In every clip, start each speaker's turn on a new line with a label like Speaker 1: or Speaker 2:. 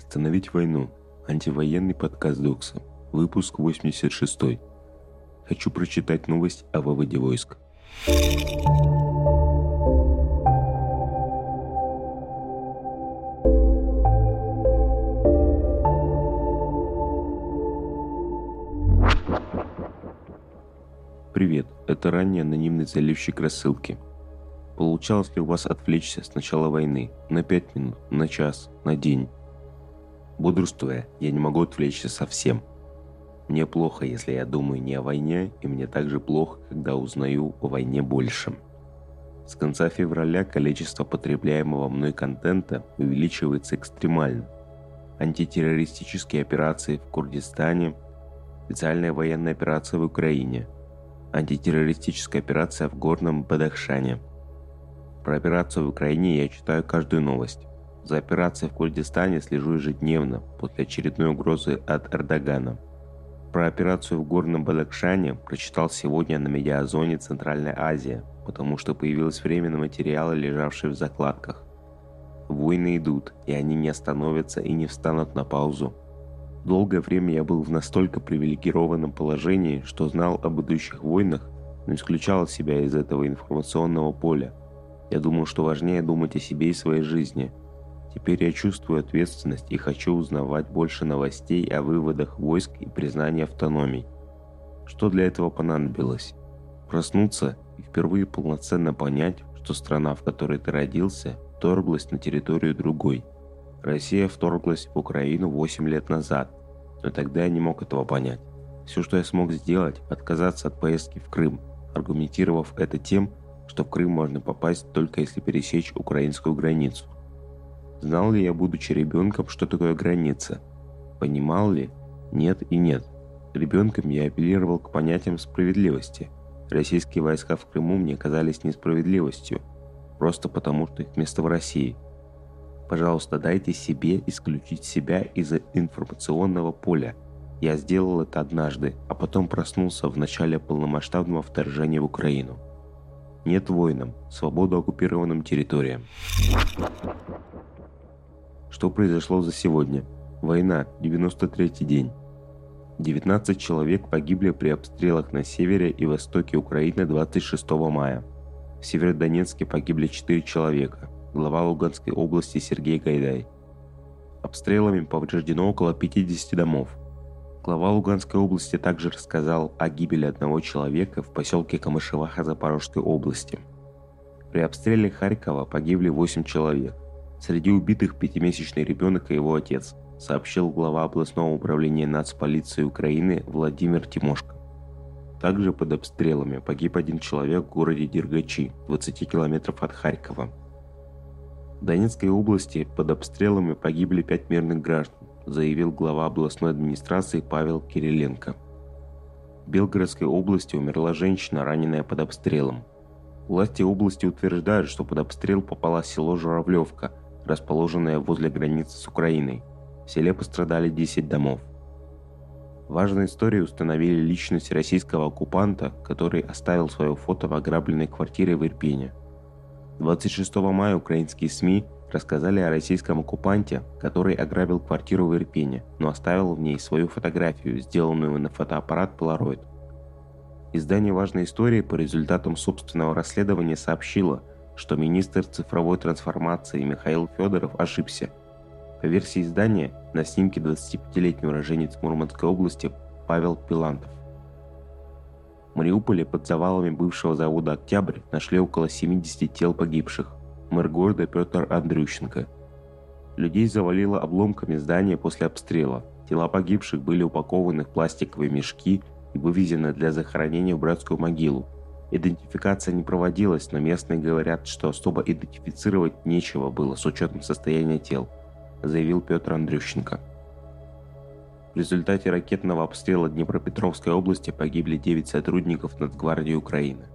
Speaker 1: Остановить войну. Антивоенный подкаст Докса. Выпуск 86. Хочу прочитать новость о выводе войск. Привет, это ранний анонимный заливщик рассылки. Получалось ли у вас отвлечься с начала войны на 5 минут, на час, на день? Бодрствуя, я не могу отвлечься совсем. Мне плохо, если я думаю не о войне, и мне также плохо, когда узнаю о войне больше. С конца февраля количество потребляемого мной контента увеличивается экстремально. Антитеррористические операции в Курдистане, специальная военная операция в Украине – Антитеррористическая операция в Горном Бадахшане. Про операцию в Украине я читаю каждую новость. За операцией в Курдистане слежу ежедневно после очередной угрозы от Эрдогана. Про операцию в Горном Бадахшане прочитал сегодня на медиазоне Центральная Азия, потому что появилось время на материалы, лежавшие в закладках. Войны идут, и они не остановятся и не встанут на паузу, Долгое время я был в настолько привилегированном положении, что знал об идущих войнах, но исключал себя из этого информационного поля. Я думал, что важнее думать о себе и своей жизни. Теперь я чувствую ответственность и хочу узнавать больше новостей о выводах войск и признании автономий. Что для этого понадобилось? Проснуться и впервые полноценно понять, что страна, в которой ты родился, вторглась на территорию другой – Россия вторглась в Украину 8 лет назад, но тогда я не мог этого понять. Все, что я смог сделать, отказаться от поездки в Крым, аргументировав это тем, что в Крым можно попасть только если пересечь украинскую границу. Знал ли я, будучи ребенком, что такое граница? Понимал ли? Нет и нет. Ребенком я апеллировал к понятиям справедливости. Российские войска в Крыму мне казались несправедливостью, просто потому что их место в России – Пожалуйста, дайте себе исключить себя из информационного поля. Я сделал это однажды, а потом проснулся в начале полномасштабного вторжения в Украину. Нет войнам, свободу оккупированным территориям. Что произошло за сегодня? Война, 93-й день. 19 человек погибли при обстрелах на севере и востоке Украины 26 мая. В Северодонецке погибли 4 человека – глава Луганской области Сергей Гайдай. Обстрелами повреждено около 50 домов. Глава Луганской области также рассказал о гибели одного человека в поселке Камышеваха Запорожской области. При обстреле Харькова погибли 8 человек. Среди убитых пятимесячный ребенок и его отец, сообщил глава областного управления нацполиции Украины Владимир Тимошко. Также под обстрелами погиб один человек в городе Дергачи, 20 километров от Харькова. В Донецкой области под обстрелами погибли пять мирных граждан, заявил глава областной администрации Павел Кириленко. В Белгородской области умерла женщина, раненая под обстрелом. Власти области утверждают, что под обстрел попало село Журавлевка, расположенное возле границы с Украиной. В селе пострадали 10 домов. Важной историей установили личность российского оккупанта, который оставил свое фото в ограбленной квартире в Ирпене – 26 мая украинские СМИ рассказали о российском оккупанте, который ограбил квартиру в Ирпене, но оставил в ней свою фотографию, сделанную на фотоаппарат Polaroid. Издание «Важной истории» по результатам собственного расследования сообщило, что министр цифровой трансформации Михаил Федоров ошибся. По версии издания, на снимке 25-летний уроженец Мурманской области Павел Пилантов. В Мариуполе под завалами бывшего завода «Октябрь» нашли около 70 тел погибших. Мэр города Петр Андрющенко. Людей завалило обломками здания после обстрела. Тела погибших были упакованы в пластиковые мешки и вывезены для захоронения в братскую могилу. Идентификация не проводилась, но местные говорят, что особо идентифицировать нечего было с учетом состояния тел, заявил Петр Андрющенко. В результате ракетного обстрела Днепропетровской области погибли 9 сотрудников Нацгвардии Украины.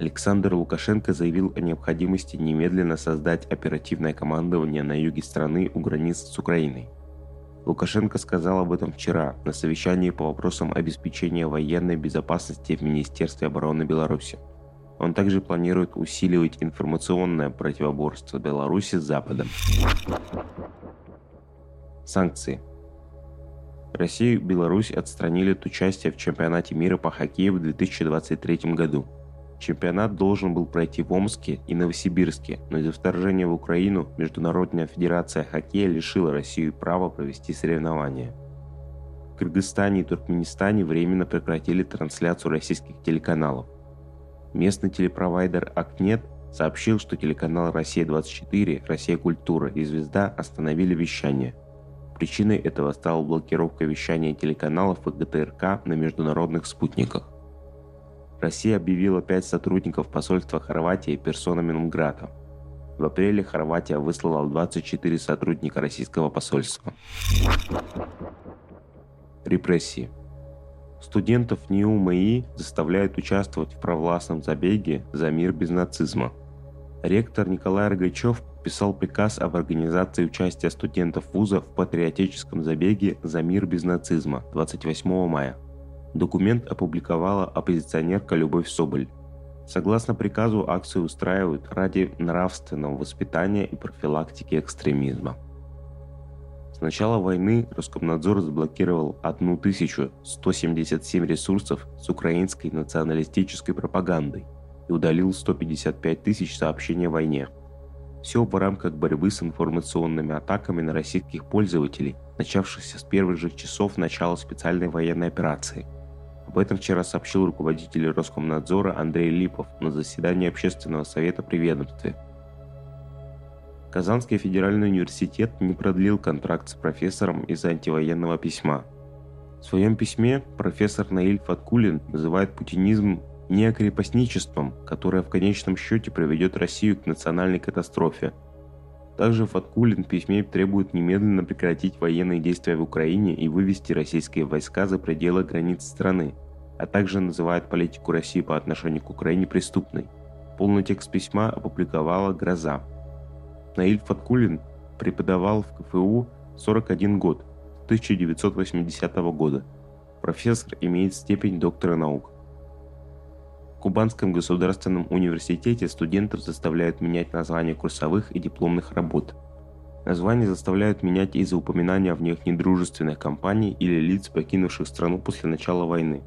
Speaker 1: Александр Лукашенко заявил о необходимости немедленно создать оперативное командование на юге страны у границ с Украиной. Лукашенко сказал об этом вчера на совещании по вопросам обеспечения военной безопасности в Министерстве обороны Беларуси. Он также планирует усиливать информационное противоборство Беларуси с Западом. Санкции. Россию и Беларусь отстранили от участия в чемпионате мира по хоккею в 2023 году. Чемпионат должен был пройти в Омске и Новосибирске, но из-за вторжения в Украину Международная федерация хоккея лишила Россию права провести соревнования. В Кыргызстане и Туркменистане временно прекратили трансляцию российских телеканалов. Местный телепровайдер Акнет сообщил, что телеканал «Россия-24», «Россия Культура» и «Звезда» остановили вещание. Причиной этого стала блокировка вещания телеканалов и ГТРК на международных спутниках. Россия объявила пять сотрудников посольства Хорватии персонами Нулграта. В апреле Хорватия выслала 24 сотрудника российского посольства. Репрессии. Студентов НИУ МАИ заставляют участвовать в провластном забеге за мир без нацизма. Ректор Николай Рогачев подписал приказ об организации участия студентов вуза в патриотическом забеге за мир без нацизма 28 мая. Документ опубликовала оппозиционерка Любовь Соболь. Согласно приказу, акцию устраивают ради нравственного воспитания и профилактики экстремизма. С начала войны Роскомнадзор заблокировал 1177 ресурсов с украинской националистической пропагандой и удалил 155 тысяч сообщений о войне. Все в рамках борьбы с информационными атаками на российских пользователей, начавшихся с первых же часов начала специальной военной операции. Об этом вчера сообщил руководитель Роскомнадзора Андрей Липов на заседании Общественного совета при ведомстве – Казанский федеральный университет не продлил контракт с профессором из-за антивоенного письма. В своем письме профессор Наиль Фаткулин называет путинизм неокрепостничеством, которое в конечном счете приведет Россию к национальной катастрофе. Также Фаткулин в письме требует немедленно прекратить военные действия в Украине и вывести российские войска за пределы границ страны, а также называет политику России по отношению к Украине преступной. Полный текст письма опубликовала «Гроза», Наиль Фаткулин преподавал в КФУ 41 год, 1980 года. Профессор имеет степень доктора наук. В Кубанском государственном университете студентов заставляют менять названия курсовых и дипломных работ. Названия заставляют менять из-за упоминания в них недружественных компаний или лиц, покинувших страну после начала войны.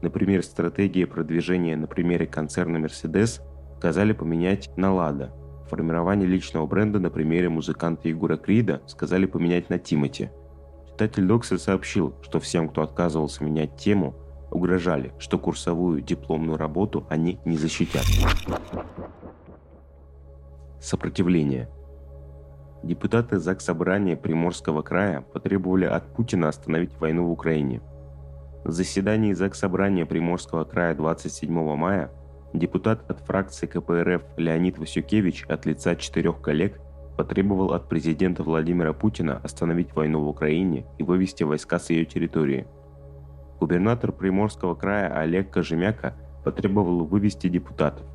Speaker 1: Например, стратегия продвижения на примере концерна Mercedes сказали поменять на Lada – Формирование личного бренда на примере музыканта Егора Крида сказали поменять на Тимати. Читатель Доксель сообщил, что всем, кто отказывался менять тему, угрожали, что курсовую дипломную работу они не защитят. Сопротивление. Депутаты ЗАГС Собрания Приморского края потребовали от Путина остановить войну в Украине. Заседании ЗАГС Собрания Приморского края 27 мая Депутат от фракции КПРФ Леонид Васюкевич от лица четырех коллег потребовал от президента Владимира Путина остановить войну в Украине и вывести войска с ее территории. Губернатор Приморского края Олег Кожемяка потребовал вывести депутатов.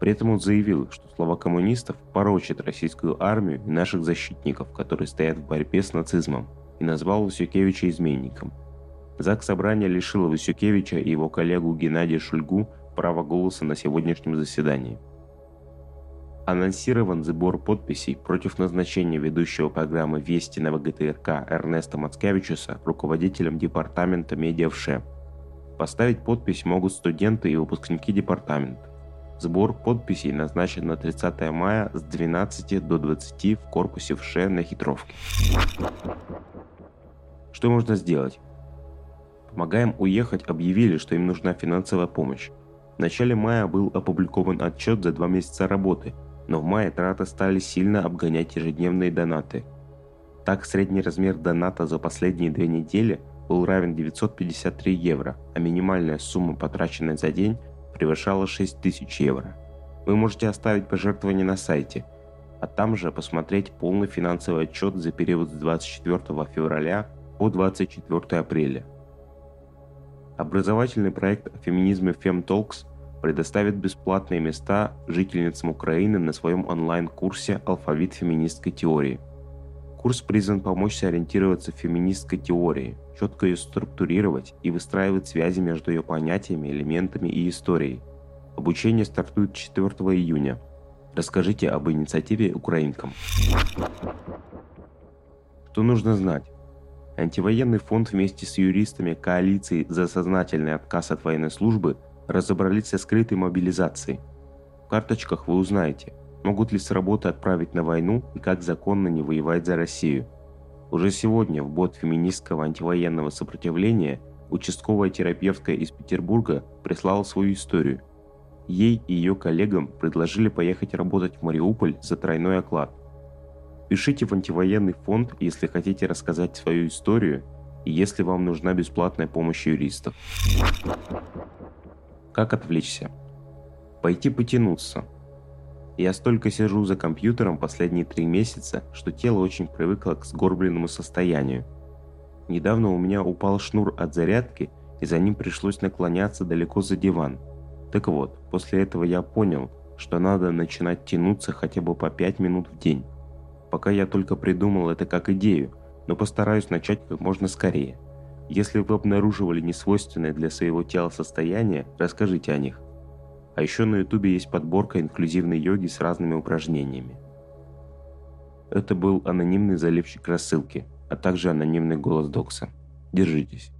Speaker 1: При этом он заявил, что слова коммунистов порочат российскую армию и наших защитников, которые стоят в борьбе с нацизмом, и назвал Васюкевича изменником. ЗАГС Собрания лишил Васюкевича и его коллегу Геннадия Шульгу права голоса на сегодняшнем заседании. Анонсирован сбор подписей против назначения ведущего программы «Вести» на ВГТРК Эрнеста Мацкевичуса руководителем департамента медиавше. Поставить подпись могут студенты и выпускники департамента. Сбор подписей назначен на 30 мая с 12 до 20 в корпусе ВШ на Хитровке. Что можно сделать? Помогаем уехать объявили, что им нужна финансовая помощь. В начале мая был опубликован отчет за два месяца работы, но в мае траты стали сильно обгонять ежедневные донаты. Так, средний размер доната за последние две недели был равен 953 евро, а минимальная сумма, потраченная за день, превышала 6000 евро. Вы можете оставить пожертвование на сайте, а там же посмотреть полный финансовый отчет за период с 24 февраля по 24 апреля – Образовательный проект о феминизме FemTalks предоставит бесплатные места жительницам Украины на своем онлайн-курсе «Алфавит феминистской теории». Курс призван помочь сориентироваться в феминистской теории, четко ее структурировать и выстраивать связи между ее понятиями, элементами и историей. Обучение стартует 4 июня. Расскажите об инициативе украинкам. Что нужно знать? Антивоенный фонд вместе с юристами коалиции за сознательный отказ от военной службы разобрались со скрытой мобилизацией. В карточках вы узнаете, могут ли с работы отправить на войну и как законно не воевать за Россию. Уже сегодня в бот феминистского антивоенного сопротивления участковая терапевтка из Петербурга прислала свою историю. Ей и ее коллегам предложили поехать работать в Мариуполь за тройной оклад. Пишите в антивоенный фонд, если хотите рассказать свою историю и если вам нужна бесплатная помощь юристов. Как отвлечься? Пойти потянуться. Я столько сижу за компьютером последние три месяца, что тело очень привыкло к сгорбленному состоянию. Недавно у меня упал шнур от зарядки, и за ним пришлось наклоняться далеко за диван. Так вот, после этого я понял, что надо начинать тянуться хотя бы по 5 минут в день. Пока я только придумал это как идею, но постараюсь начать как можно скорее. Если вы обнаруживали несвойственное для своего тела состояние, расскажите о них. А еще на ютубе есть подборка инклюзивной йоги с разными упражнениями. Это был анонимный заливщик рассылки, а также анонимный голос Докса. Держитесь.